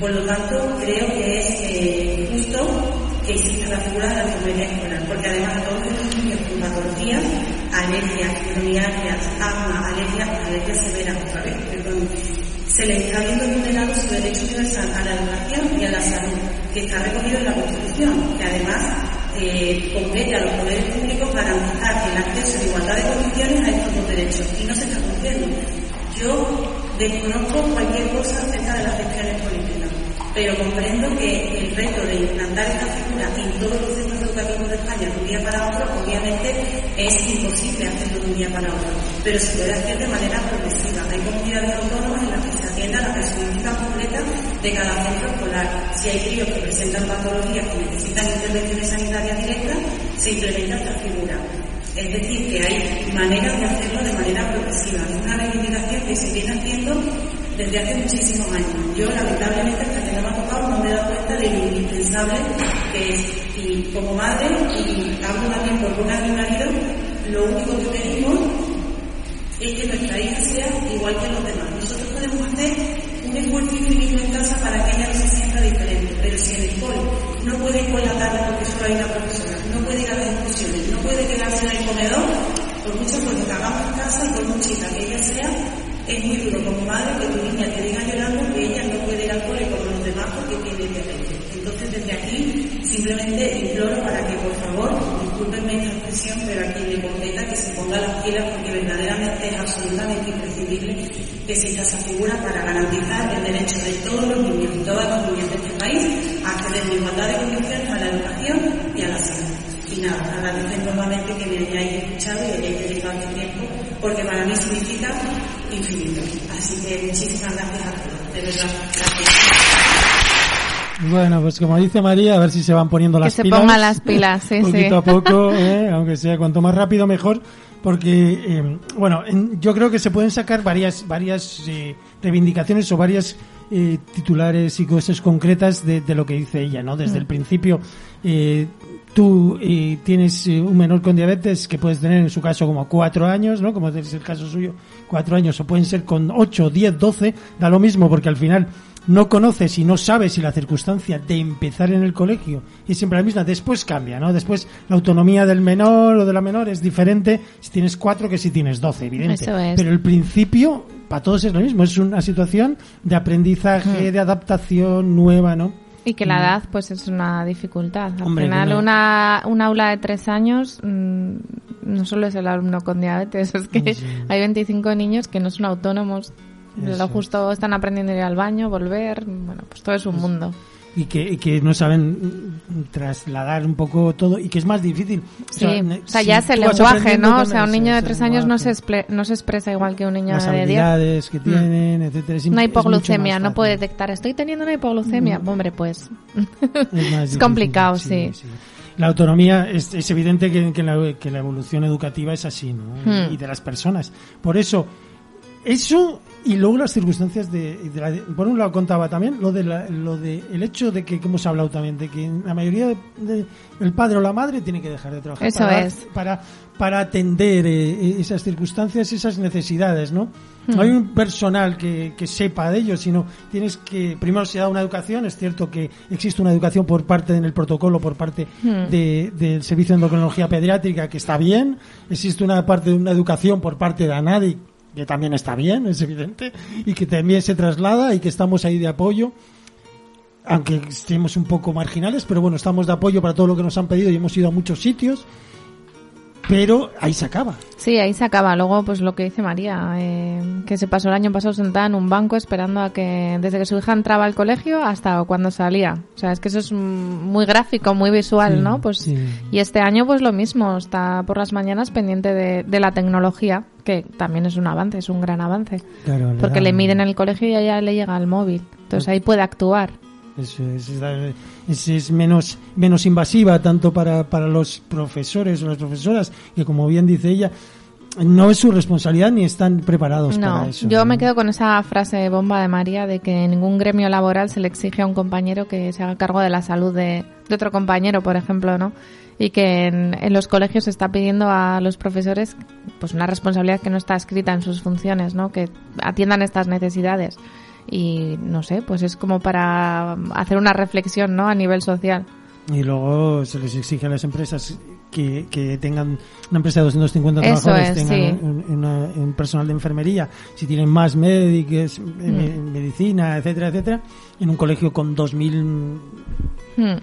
Por lo tanto, creo que es eh, justo que exista la figura de la enfermería escolar, porque además a todos los niños con patologías, alergias, fibromialgias, asma, alergias, alergias severas, otra vez, perdón, se les está viendo vulnerado su derecho universal a la educación y a la salud, que está recogido en la Constitución, que además eh, compete a los poderes públicos garantizar el acceso en igualdad de condiciones a estos dos derechos, y no se está cumpliendo. Yo desconozco cualquier cosa acerca de las gestiones políticas, pero comprendo que el reto de implantar esta figura en todos los centros educativos de España de un día para otro, obviamente es imposible hacerlo de un día para otro, pero se puede hacer de manera progresiva. Hay comunidades autónomas la personalidad completa de cada centro escolar. Si hay críos que presentan patologías que necesitan intervenciones sanitarias directas, se implementa esta figura. Es decir, que hay maneras de hacerlo de manera progresiva. Es una reivindicación que se viene haciendo desde hace muchísimos años. Yo, lamentablemente, hasta que no me ha tocado, no me he dado cuenta de lo indispensable que es. Y como madre, y hablo también por una de mi marido, lo único que pedimos es que nuestra hija sea igual que los demás. Esfuerzo infinito en casa para que ella no se sienta diferente, pero si en el cole no puede ir por la tarde porque solo hay una profesora, no puede ir a las excursiones, alrededor, por mucho que hagamos en casa y por muy chica que ella sea, es muy duro como madre que tu niña te diga llorando que ella no puede ir al cole como los demás porque tiene diabetes. Entonces desde aquí simplemente imploro para que por favor, discúlpenme esta expresión, pero a quien le competa que se ponga las pilas porque verdaderamente es absolutamente imprescindible exista esa figura para garantizar el derecho de todos los niños y todas las niñas de este país a acceder en igualdad de condiciones a la educación y a la salud. Y nada, agradecer nuevamente que me hayáis escuchado y hayáis dedicado este tiempo, porque para mí significa infinito. Así que muchísimas gracias a todos, de verdad. Gracias. Bueno, pues como dice María, a ver si se van poniendo Que las se pilas. pongan las pilas, sí, poquito sí. a poco, ¿eh? aunque sea cuanto más rápido mejor, porque eh, bueno, en- yo creo que se pueden sacar varias varias eh, reivindicaciones o varias eh, titulares y cosas concretas de, de lo que dice ella, ¿no? Desde Mm. el principio, eh, tú eh, tienes eh, un menor con diabetes que puedes tener en su caso como cuatro años, ¿no? Como es el caso suyo, cuatro años, o pueden ser con ocho, diez, doce, da lo mismo porque al final no conoces y no sabes si la circunstancia de empezar en el colegio es siempre la misma, después cambia, ¿no? Después la autonomía del menor o de la menor es diferente si tienes cuatro que si tienes doce, evidente. Eso es. Pero el principio, para todos es lo mismo, es una situación de aprendizaje, de adaptación nueva, ¿no? Y que la edad, pues es una dificultad. Al Hombre, final, no- una, un aula de tres años mm, no solo es el alumno con diabetes, es que Sí. hay 25 niños que no son autónomos. Lo justo están aprendiendo a ir al baño, volver. Bueno, pues todo es un mundo. y que, y que no saben mm, trasladar un poco todo y que es más difícil. Sí, o sea, si ya es el lenguaje, ¿no? O sea, un niño de tres años no se, expre- no se expresa igual que un niño las de 10. habilidades que tienen, etcétera. Es, Una hipoglucemia, no puede detectar, estoy teniendo una hipoglucemia. Hombre, pues Es, más es difícil, complicado, sí. La autonomía es, es evidente que, que la, que la evolución educativa es así, ¿no? Hmm. Y de las personas. Por eso, eso y luego las circunstancias de, de la- por un lado contaba también lo de la- lo de el hecho de que, que hemos hablado también de que la mayoría de, de- el padre o la madre tiene que dejar de trabajar Eso para, es. para para atender eh, esas circunstancias esas necesidades no Hmm. no hay un personal que, que sepa de ello sino tienes que primero se da una educación es cierto que existe una educación por parte en el protocolo por parte Hmm. de- del servicio de endocrinología pediátrica que está bien existe una parte de una educación por parte de ANADI que también está bien, es evidente, y que también se traslada y que estamos ahí de apoyo, aunque estemos un poco marginales, pero bueno, estamos de apoyo para todo lo que nos han pedido y hemos ido a muchos sitios, pero ahí se acaba. Sí, ahí se acaba. Luego, pues lo que dice María, eh, que se pasó el año pasado sentada en un banco esperando a que, desde que su hija entraba al colegio hasta cuando salía. O sea, es que eso es muy gráfico, muy visual, Sí, ¿no? Pues, sí. y este año, pues lo mismo, está por las mañanas pendiente de, de la tecnología, que también es un avance, es un gran avance. Claro, Porque dan- le miden en el colegio y ya le llega al móvil. Entonces ahí puede actuar. Es, es, es- es menos, menos invasiva tanto para, para los profesores o las profesoras, que como bien dice ella, no es su responsabilidad ni están preparados No, para eso. yo me quedo con esa frase bomba de María de que en ningún gremio laboral se le exige a un compañero que se haga cargo de la salud de, de otro compañero, por ejemplo, ¿no? Y que en, en los colegios se está pidiendo a los profesores pues una responsabilidad que no está escrita en sus funciones, ¿no? Que atiendan estas necesidades. Y no sé, pues es como para hacer una reflexión, ¿no? A nivel social. Y luego se les exige a las empresas que, que tengan una empresa de 250 Eso trabajadores, es, tengan sí. un, una- un personal de enfermería, si tienen más médicos, Mm. eh, me- medicina, etcétera, etcétera, en un colegio con 2.000 Hmm. mm,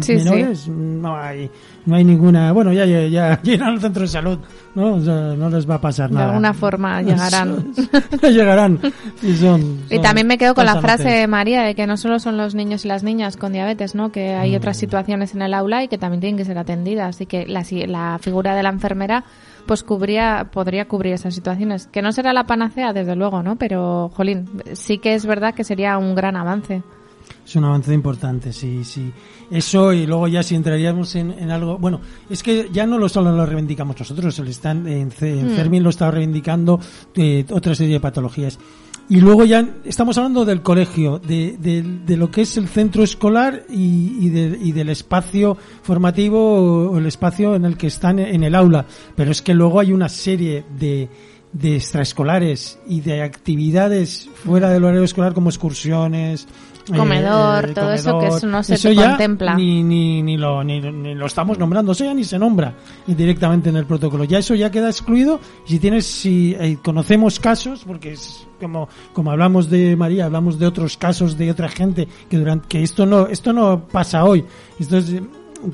Sí, menores, no hay no hay ninguna... Bueno, ya, ya, ya llenan el centro de salud, ¿no? O sea, no les va a pasar De nada. alguna forma llegarán. llegarán. Y, son- Y también me quedo con la frase de María de que no solo son los niños y las niñas con diabetes, ¿no? Que hay Mm. otras situaciones en el aula y que también tienen que ser atendidas y que la, la figura de la enfermera pues cubría, podría cubrir esas situaciones. Que no será la panacea, desde luego, ¿no? Pero, jolín, sí que es verdad que sería un gran avance. Es un avance importante, sí, sí. Eso y luego ya si entraríamos en, en algo, bueno, es que ya no lo solo lo reivindicamos nosotros, le están en, en. Fermín lo está reivindicando eh, otra serie de patologías. Y luego ya estamos hablando del colegio, de, de, de lo que es el centro escolar y, y, de- y del espacio formativo o, o el espacio en el que están en el aula. Pero es que luego hay una serie de, de extraescolares y de actividades fuera del horario escolar como excursiones, Comedor, todo eso que eso no se te ya contempla. Ni, ni, ni, lo, ni, ni lo estamos nombrando, eso ya ni se nombra directamente en el protocolo. Ya eso ya queda excluido. Si tienes, si eh, conocemos casos, porque es como, como hablamos de María, hablamos de otros casos de otra gente que durante, que esto no, esto no pasa hoy. Esto es,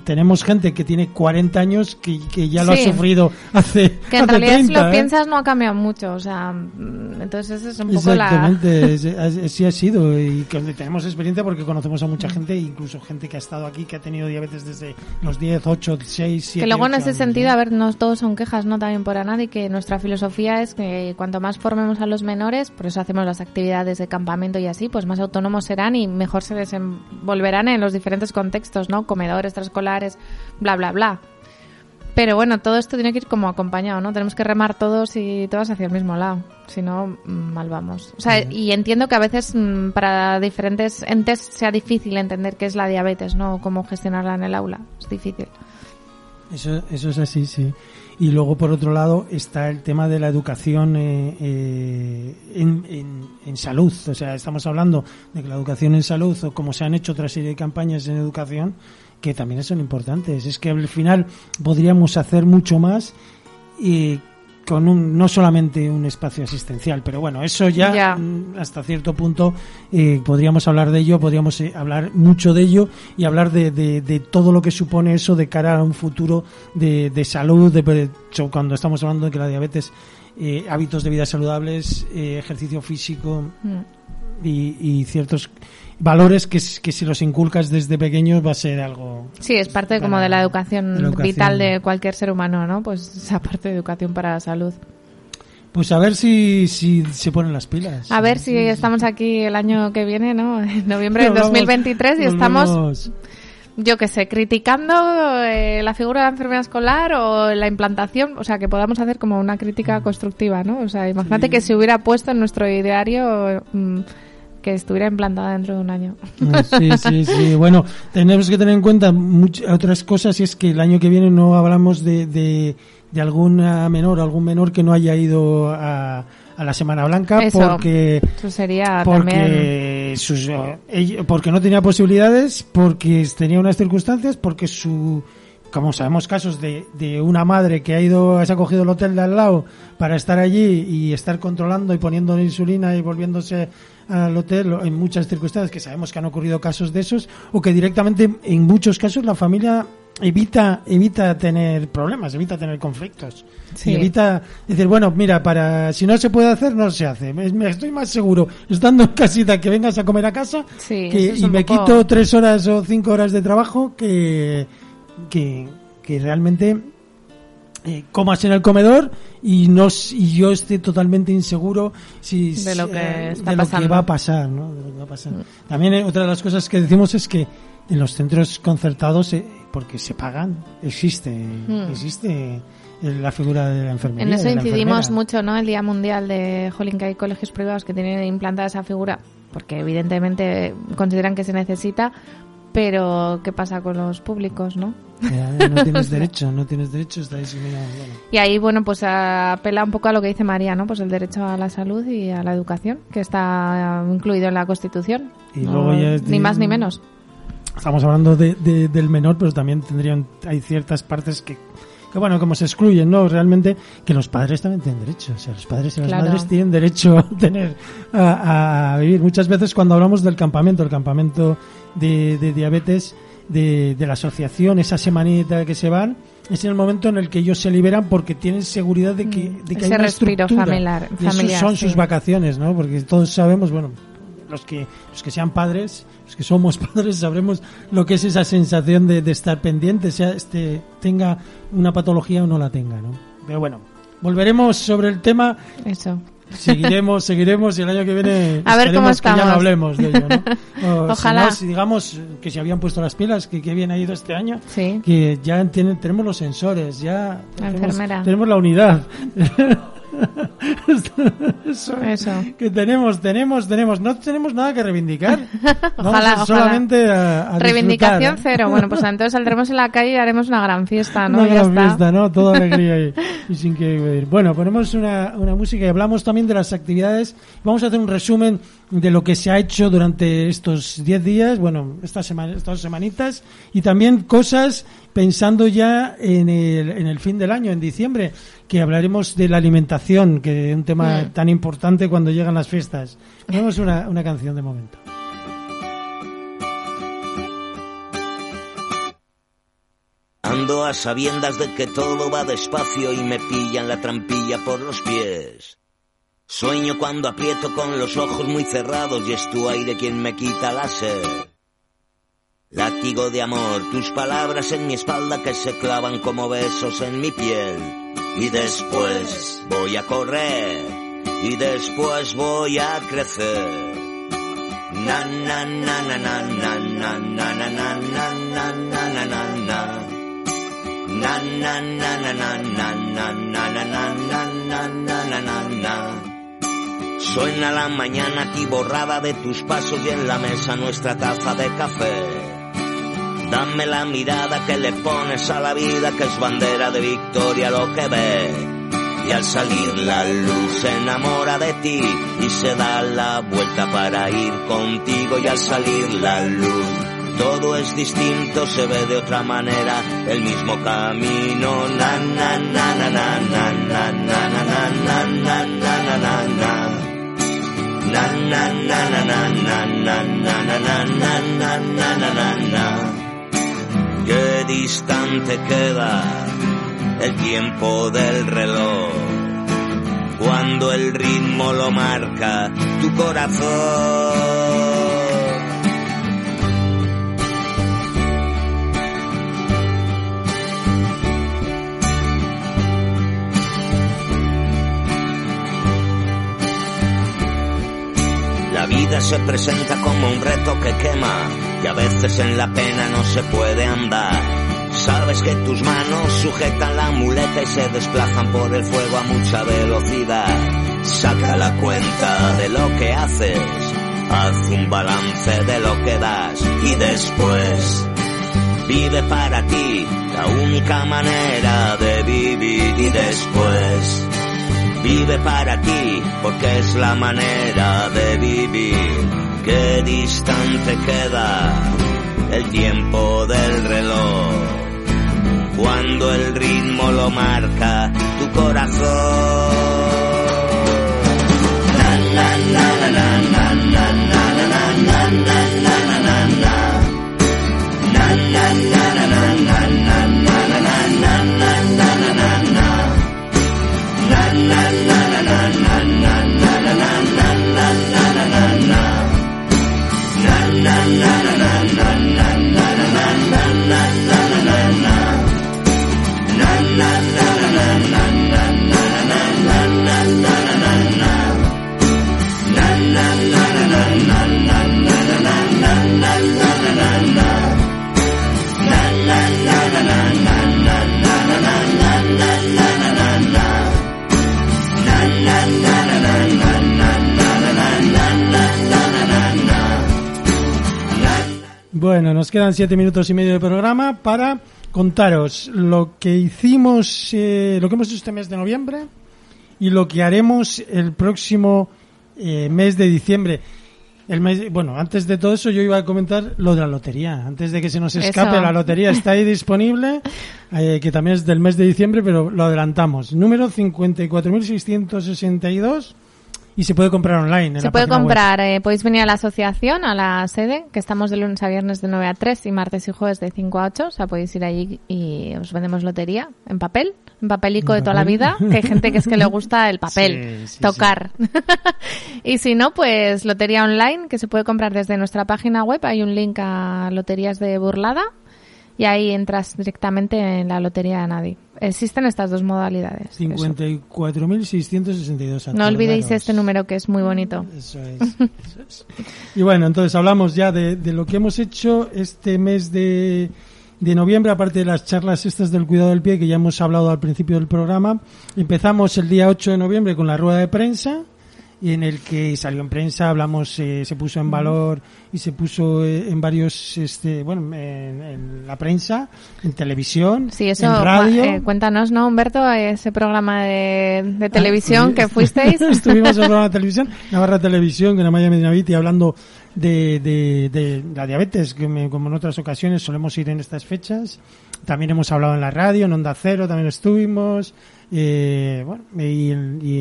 tenemos gente que tiene 40 años que, que ya lo Sí. ha sufrido hace, Que en hace realidad 30, si lo ¿eh? piensas no ha cambiado mucho, o sea, entonces esa es un poco la... Exactamente, es- es- sí ha sido y que tenemos experiencia porque conocemos a mucha gente, incluso gente que ha estado aquí que ha tenido diabetes desde los 10, 8, 6, 7 Que luego en ese años, sentido, ¿no? a ver, no todos son quejas, ¿no? También por Anadi, que nuestra filosofía es que cuanto más formemos a los menores, por eso hacemos las actividades de campamento y así, pues más autónomos serán y mejor se desenvolverán en los diferentes contextos, ¿no? Comedores, extraescolares, bla, bla, bla. Pero bueno, todo esto tiene que ir como acompañado, ¿no? Tenemos que remar todos y todas hacia el mismo lado. Si no, mm, mal vamos. O sea, y entiendo que a veces mm, para diferentes entes sea difícil entender qué es la diabetes, ¿no? Cómo gestionarla en el aula. Es difícil. Eso, eso es así, sí. Y luego, por otro lado, está el tema de la educación eh, eh, en, en- en salud. O sea, estamos hablando de que la educación en salud, o como se han hecho otra serie de campañas en educación, que también son importantes. Es que al final podríamos hacer mucho más y con un, no solamente un espacio asistencial, pero bueno, eso ya, Ya. mm, hasta cierto punto eh, podríamos hablar de ello, podríamos eh, hablar mucho de ello y hablar de, de- de todo lo que supone eso de cara a un futuro de, de salud, de, cuando estamos hablando de que la diabetes, eh, hábitos de vida saludables, eh, ejercicio físico Mm. y, y ciertos valores que, si los inculcas desde pequeños va a ser algo Sí, es parte como de la educación, la educación. vital de cualquier ser humano, ¿no? Pues esa parte de educación para la salud. Pues a ver si, si se ponen las pilas. A ver si estamos aquí el año que viene, ¿no? En noviembre de Volvamos- 2023 y estamos, yo qué sé, criticando eh, la figura de la enfermedad escolar o la implantación, o sea, que podamos hacer como una crítica constructiva, ¿no? O sea, imagínate que se hubiera puesto en nuestro ideario mm, que estuviera implantada dentro de un año. Sí, sí, sí. Bueno, tenemos que tener en cuenta much- otras cosas y es que el año que viene no hablamos de, de, de alguna menor, algún menor que no haya ido a, a la Semana Blanca Eso. porque Eso sería también... porque sus, eh, porque no tenía posibilidades, porque tenía unas circunstancias, porque su como sabemos casos de, de una madre que ha ido, se ha cogido el hotel de al lado para estar allí y estar controlando y poniendo insulina y volviéndose al hotel en muchas circunstancias que sabemos que han ocurrido casos de esos o que directamente en muchos casos la familia evita evita tener problemas, evita tener conflictos. Sí. Evita decir, bueno, mira, para si no se puede hacer, no se hace. Me, me estoy más seguro estando en casita que vengas a comer a casa Sí, que- eso es y me poco- quito tres horas o cinco horas de trabajo que, que, que realmente eh, comas en el comedor y no y yo esté totalmente inseguro si De lo que eh, está de lo que va a pasar, ¿no? De lo que va a pasar. También eh, otra de las cosas que decimos es que en los centros concertados eh, porque se pagan existe Mm. existe la figura de la enfermería. En eso incidimos mucho, ¿no? El Día Mundial de Jolín, que hay colegios privados que tienen implantada esa figura, porque evidentemente consideran que se necesita, pero ¿qué pasa con los públicos, no? Ya, no tienes derecho, no tienes derecho, está discriminado. Bueno. Y ahí, bueno, pues apela un poco a lo que dice María, ¿no? Pues el derecho a la salud y a la educación, que está incluido en la Constitución. Y No- luego ya es ni más ni menos. Estamos hablando de, de- del menor, pero también tendrían, hay ciertas partes que, que bueno, como se excluyen, ¿no? Realmente, que los padres también tienen derecho. O sea, los padres y las Claro. madres tienen derecho a tener, a, a vivir. Muchas veces cuando hablamos del campamento, el campamento de, de diabetes, de, de la asociación, esa semanita que se van, es en el momento en el que ellos se liberan porque tienen seguridad de que, de que Mm. Ese hay una respiro estructura. familiar- Y eso familiar, son sí. sus vacaciones, ¿no? Porque todos sabemos, bueno, los que los que sean padres, los que somos padres, sabremos lo que es esa sensación de, de estar pendiente, sea este tenga una patología o no la tenga, ¿no? Pero bueno, volveremos sobre el tema, Eso. seguiremos, seguiremos y el año que viene A ver cómo esperemos que ya no estamos. hablemos de ello, ¿no? O, si Ojalá. no, si digamos que se habían puesto las pilas, que, que bien ha ido este año, Sí. que ya tienen- tenemos los sensores, ya La tenemos, enfermera. tenemos la unidad. Eso, Eso. Que tenemos, tenemos, tenemos. No tenemos nada que reivindicar. Ojalá, ojalá. solamente a, a Reivindicación disfrutar. cero. Bueno, pues entonces saldremos en la calle y haremos una gran fiesta, ¿no? Una gran fiesta, ¿no? Toda alegría y, y sin que ir. Bueno, ponemos una, una música y hablamos también de las actividades. Vamos a hacer un resumen de lo que se ha hecho durante estos 10 días, bueno, estas, semana, estas semanitas, y también cosas pensando ya en el, en el fin del año, en diciembre, que hablaremos de la alimentación, que es un tema Mm. tan importante cuando llegan las fiestas. Ponemos una, una canción de momento. Ando a sabiendas de que todo va despacio y me pillan la trampilla por los pies. Sueño cuando aprieto con los ojos muy cerrados y es tu aire quien me quita la sed. Látigo de amor, tus palabras en mi espalda que se clavan como besos en mi piel. Y después voy a correr y después voy a crecer. Na na na na na na na na na na na na na na na na. Na na na na na na na na na na na na na na na na. Suena la mañana borrada de tus pasos y en la mesa nuestra taza de café. Dame la mirada que le pones a la vida que es bandera de victoria lo que ve. Y al salir la luz se enamora de ti y se da la vuelta para ir contigo y al salir la luz todo es distinto, se ve de otra manera el mismo camino. Na na na na na na na na na na na na na na na na. Na na na na na na na na na na Qué distante queda el tiempo del reloj cuando el ritmo lo marca tu corazón. La vida se presenta como un reto que quema y a veces en la pena no se puede andar. Sabes que tus manos sujetan la muleta y se desplazan por el fuego a mucha velocidad. Saca la cuenta de lo que haces, haz un balance de lo que das y después vive para ti la única manera de vivir y después Vive para ti, porque es la manera de vivir. Qué distante queda el tiempo del reloj. Cuando el ritmo lo marca tu corazón. Bueno, nos quedan siete minutos y medio de programa para contaros lo que hicimos, eh, lo que hemos hecho este mes de noviembre y lo que haremos el próximo eh, mes de diciembre. El mes, bueno, antes de todo eso yo iba a comentar lo de la lotería. Antes de que se nos escape, Eso. la lotería está ahí disponible, eh, que también es del mes de diciembre, pero lo adelantamos. Número 54.662 y se puede comprar online. en Se la puede comprar, eh, podéis venir a la asociación, a la sede, que estamos de lunes a viernes de 9 a 3 y martes y jueves de 5 a 8. O sea, podéis ir allí y os vendemos lotería en papel, en papelico de toda la vida, que hay gente que es que le gusta el papel, Sí, sí, tocar. y si no, pues lotería online, que se puede comprar desde nuestra página web. Hay un link a loterías de burlada y ahí entras directamente en la lotería de Nadie. Existen estas dos modalidades. eso. 54.662. No olvidéis este número que es muy bonito. Eso es, eso es. Y bueno, entonces hablamos ya de, de lo que hemos hecho este mes de, de noviembre, aparte de las charlas estas del cuidado del pie que ya hemos hablado al principio del programa, empezamos el día 8 de noviembre con la rueda de prensa y en el que salió en prensa, hablamos, eh, se puso en valor y se puso eh, en varios, este, bueno, en, en la prensa, en televisión, Sí, eso, en radio. eh, cuéntanos, ¿no, Humberto? Ese programa de, de televisión Ah, que fuisteis. Estuvimos en el programa de televisión, Navarra Televisión, con Amaya Medinaviti, hablando de, de, de la diabetes, que me- como en otras ocasiones solemos ir en estas fechas. También hemos hablado en la radio, en Onda Cero también estuvimos. Eh, bueno, y,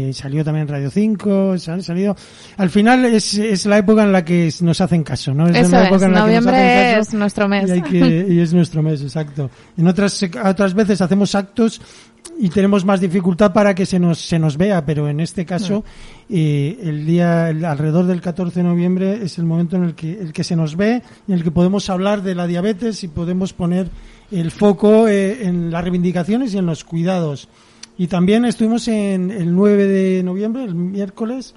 y salió también en Radio 5, se han salido. Al final es, es la época en la que nos hacen caso, ¿no? Eso la es, época en la que nos hacen caso es nuestro mes. Y, hay que- y es nuestro mes, exacto. En otras, otras veces hacemos actos y tenemos más dificultad para que se nos, se nos vea, pero en este caso, eh, el día, el- alrededor del 14 de noviembre es el momento en el que, el que se nos ve, en el que podemos hablar de la diabetes y podemos poner el foco eh, en las reivindicaciones y en los cuidados. Y también estuvimos en el 9 de noviembre, el miércoles,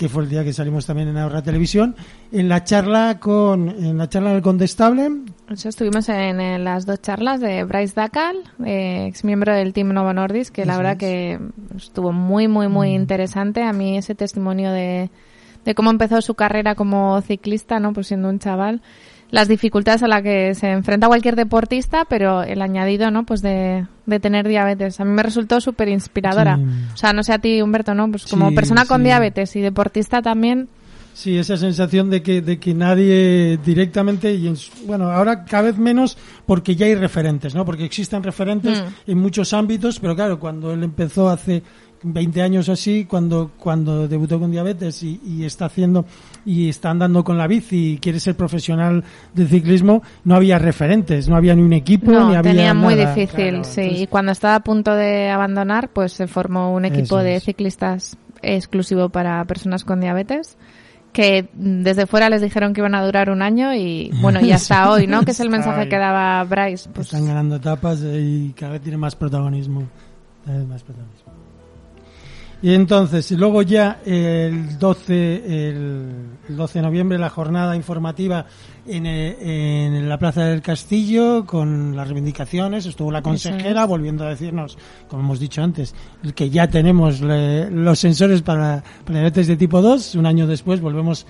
que fue el día que salimos también en Ahorra Televisión, en la charla con, en la charla del Condestable, Eso estuvimos en, en las dos charlas de Bryce Dacal, eh, ex miembro del Team Novo Nordisk, que la verdad es. que estuvo muy, muy, muy interesante. A mí ese testimonio de, de cómo empezó su carrera como ciclista, ¿no? Pues siendo un chaval, las dificultades a las que se enfrenta cualquier deportista, pero el añadido, ¿no? Pues de, de tener diabetes. A mí me resultó súper inspiradora. Sí. O sea, no sé a ti, Humberto, ¿no? Pues como Sí, persona con sí. diabetes y deportista también, Sí, esa sensación de que, de que nadie directamente, y en bueno, ahora cada vez menos porque ya hay referentes, ¿no? Porque existen referentes Mm. en muchos ámbitos, pero claro, cuando él empezó hace 20 años así, cuando, cuando debutó con diabetes y, y está haciendo, y está andando con la bici y quiere ser profesional de ciclismo, no había referentes, no había ni un equipo, No, ni había tenía muy difícil, Claro, sí. entonces- Y cuando estaba a punto de abandonar, pues se formó un equipo Eso de es. ciclistas exclusivo para personas con diabetes que desde fuera les dijeron que iban a durar un año y bueno, y hasta hoy, ¿no? Que es el mensaje que daba Bryce. Pues, están ganando etapas y cada vez tiene más protagonismo. Cada vez más protagonismo. Y entonces, y luego ya el 12, el, el 12 de noviembre, la jornada informativa en, eh, en la Plaza del Castillo con las reivindicaciones. Estuvo la consejera es. volviendo a decirnos, como hemos dicho antes, que ya tenemos le- los sensores para, diabetes de tipo 2. Un año después volvemos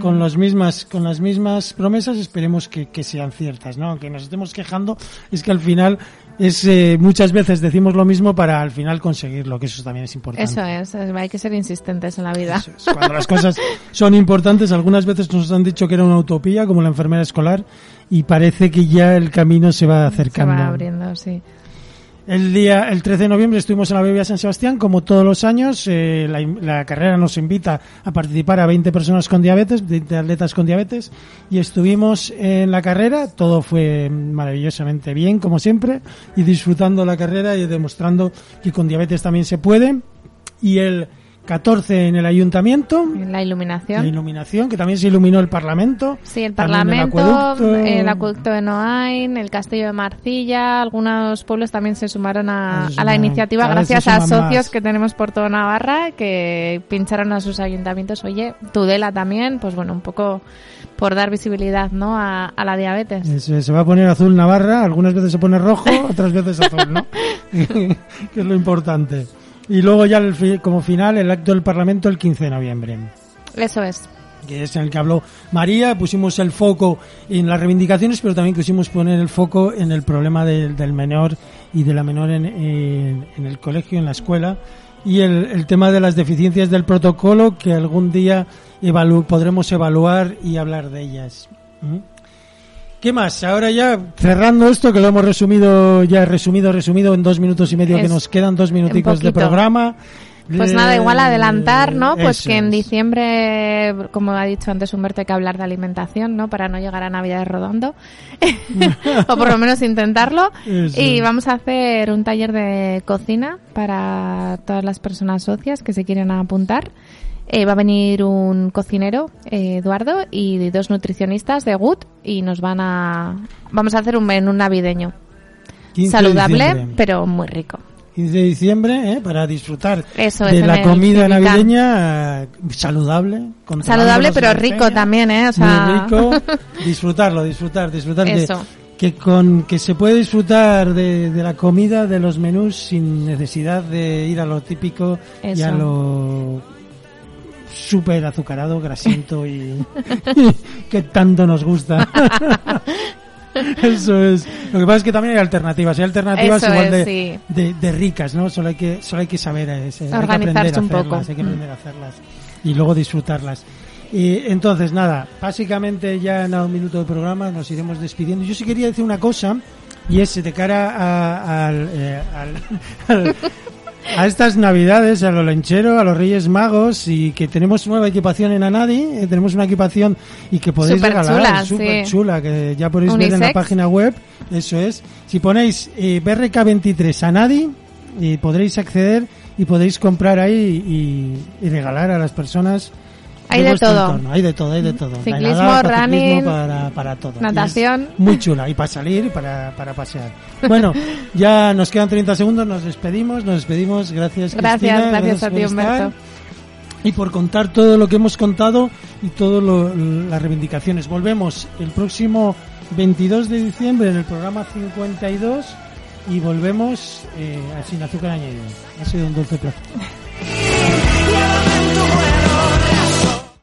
con las mismas con las mismas promesas esperemos que, que sean ciertas no aunque nos estemos quejando es que al final es eh, muchas veces decimos lo mismo para al final conseguirlo que eso también es importante eso es, hay que ser insistentes en la vida. Eso es. Cuando las cosas son importantes, algunas veces nos han dicho que era una utopía, como la enfermera escolar, y parece que ya el camino se va Se acercando. va abriendo, sí. El día, el 13 de noviembre estuvimos en la Bebia San Sebastián, como todos los años. eh, la, la carrera nos invita a participar a 20 personas con diabetes, 20 atletas con diabetes, y estuvimos en la carrera. Todo fue maravillosamente bien, como siempre, y disfrutando la carrera y demostrando que con diabetes también se puede. Y el 14 en el ayuntamiento, La la iluminación. iluminación, que también se iluminó el Parlamento. Sí, el Parlamento, acueducto. el acueducto de Noain, el Castillo de Marcilla, algunos pueblos también se sumaron a, Se a la iniciativa gracias a socios más. que tenemos por toda Navarra que pincharon a sus ayuntamientos. Oye, Tudela también, pues bueno, un poco por dar visibilidad ¿no? a, a la diabetes. Eso, se va a poner azul Navarra, algunas veces se pone rojo, otras veces azul, ¿no? que es lo importante. Y luego ya el fi- como final el acto del Parlamento el 15 de noviembre, Eso es. que es en el que habló María, pusimos el foco en las reivindicaciones, pero también quisimos poner el foco en el problema del, del menor y de la menor en, en- en el colegio, en la escuela, y el, el tema de las deficiencias del protocolo que algún día evalu- podremos evaluar y hablar de ellas. ¿Mm? ¿Qué más? Ahora ya cerrando esto, que lo hemos resumido, ya resumido, resumido en dos minutos y medio, que Es nos quedan dos minuticos de programa. Pues Eh, nada, igual adelantar, ¿no? Pues eso que en diciembre, como ha dicho antes Humberto, hay que hablar de alimentación, ¿no? Para no llegar a Navidad rodando. o por lo menos intentarlo. Eso. Y vamos a hacer un taller de cocina para todas las personas socias que se quieren apuntar. Eh, va a venir un cocinero, eh, Eduardo, y dos nutricionistas de GUT y nos van a... Vamos a hacer un menú navideño. 15 de Saludable, pero muy rico. 15 de diciembre, ¿eh? para disfrutar Eso es, de la comida navideña eh, saludable. Saludable, pero rico también, ¿eh? O sea... Muy rico. Disfrutarlo, disfrutar, disfrutar. Eso. Que, que con que se puede disfrutar de, de la comida, de los menús sin necesidad de ir a lo típico y a lo súper azucarado, grasiento y que tanto nos gusta. Eso es. Lo que pasa es que también hay alternativas. Hay alternativas Eso igual es, de, sí. de, de ricas, ¿no? Solo hay que, solo hay que saber, eh, se- hay que aprender a un poco. hacerlas, hay que Mm. aprender a hacerlas y luego disfrutarlas. Y entonces, nada, básicamente ya en un minuto de programa nos iremos despidiendo. Yo sí quería decir una cosa, y es de cara a, al, eh, al- al- a estas navidades, a los lencheros, a los Reyes Magos, y que tenemos nueva equipación en Anadi, eh, tenemos una equipación y que podéis Superchula, regalar, sí. súper chula, que ya podéis ver en la página web, eso es. Si ponéis eh, BRK23 Anadi, y podréis acceder y podéis comprar ahí y, y regalar a las personas. Hay de todo. entorno. Hay de todo, hay de todo. Ciclismo, running, ciclismo, para, para todo. Natación. muy chula. Y para salir y para, para pasear. Bueno, ya nos quedan 30 segundos, nos despedimos, nos despedimos. Gracias, Gracias, Cristina, gracias a ti, estar Humberto. y por contar todo lo que hemos contado y todas las reivindicaciones. Volvemos el próximo 22 de diciembre en el programa 52 y volvemos eh, a Sin Azúcar Añadido. Ha sido un dulce placer.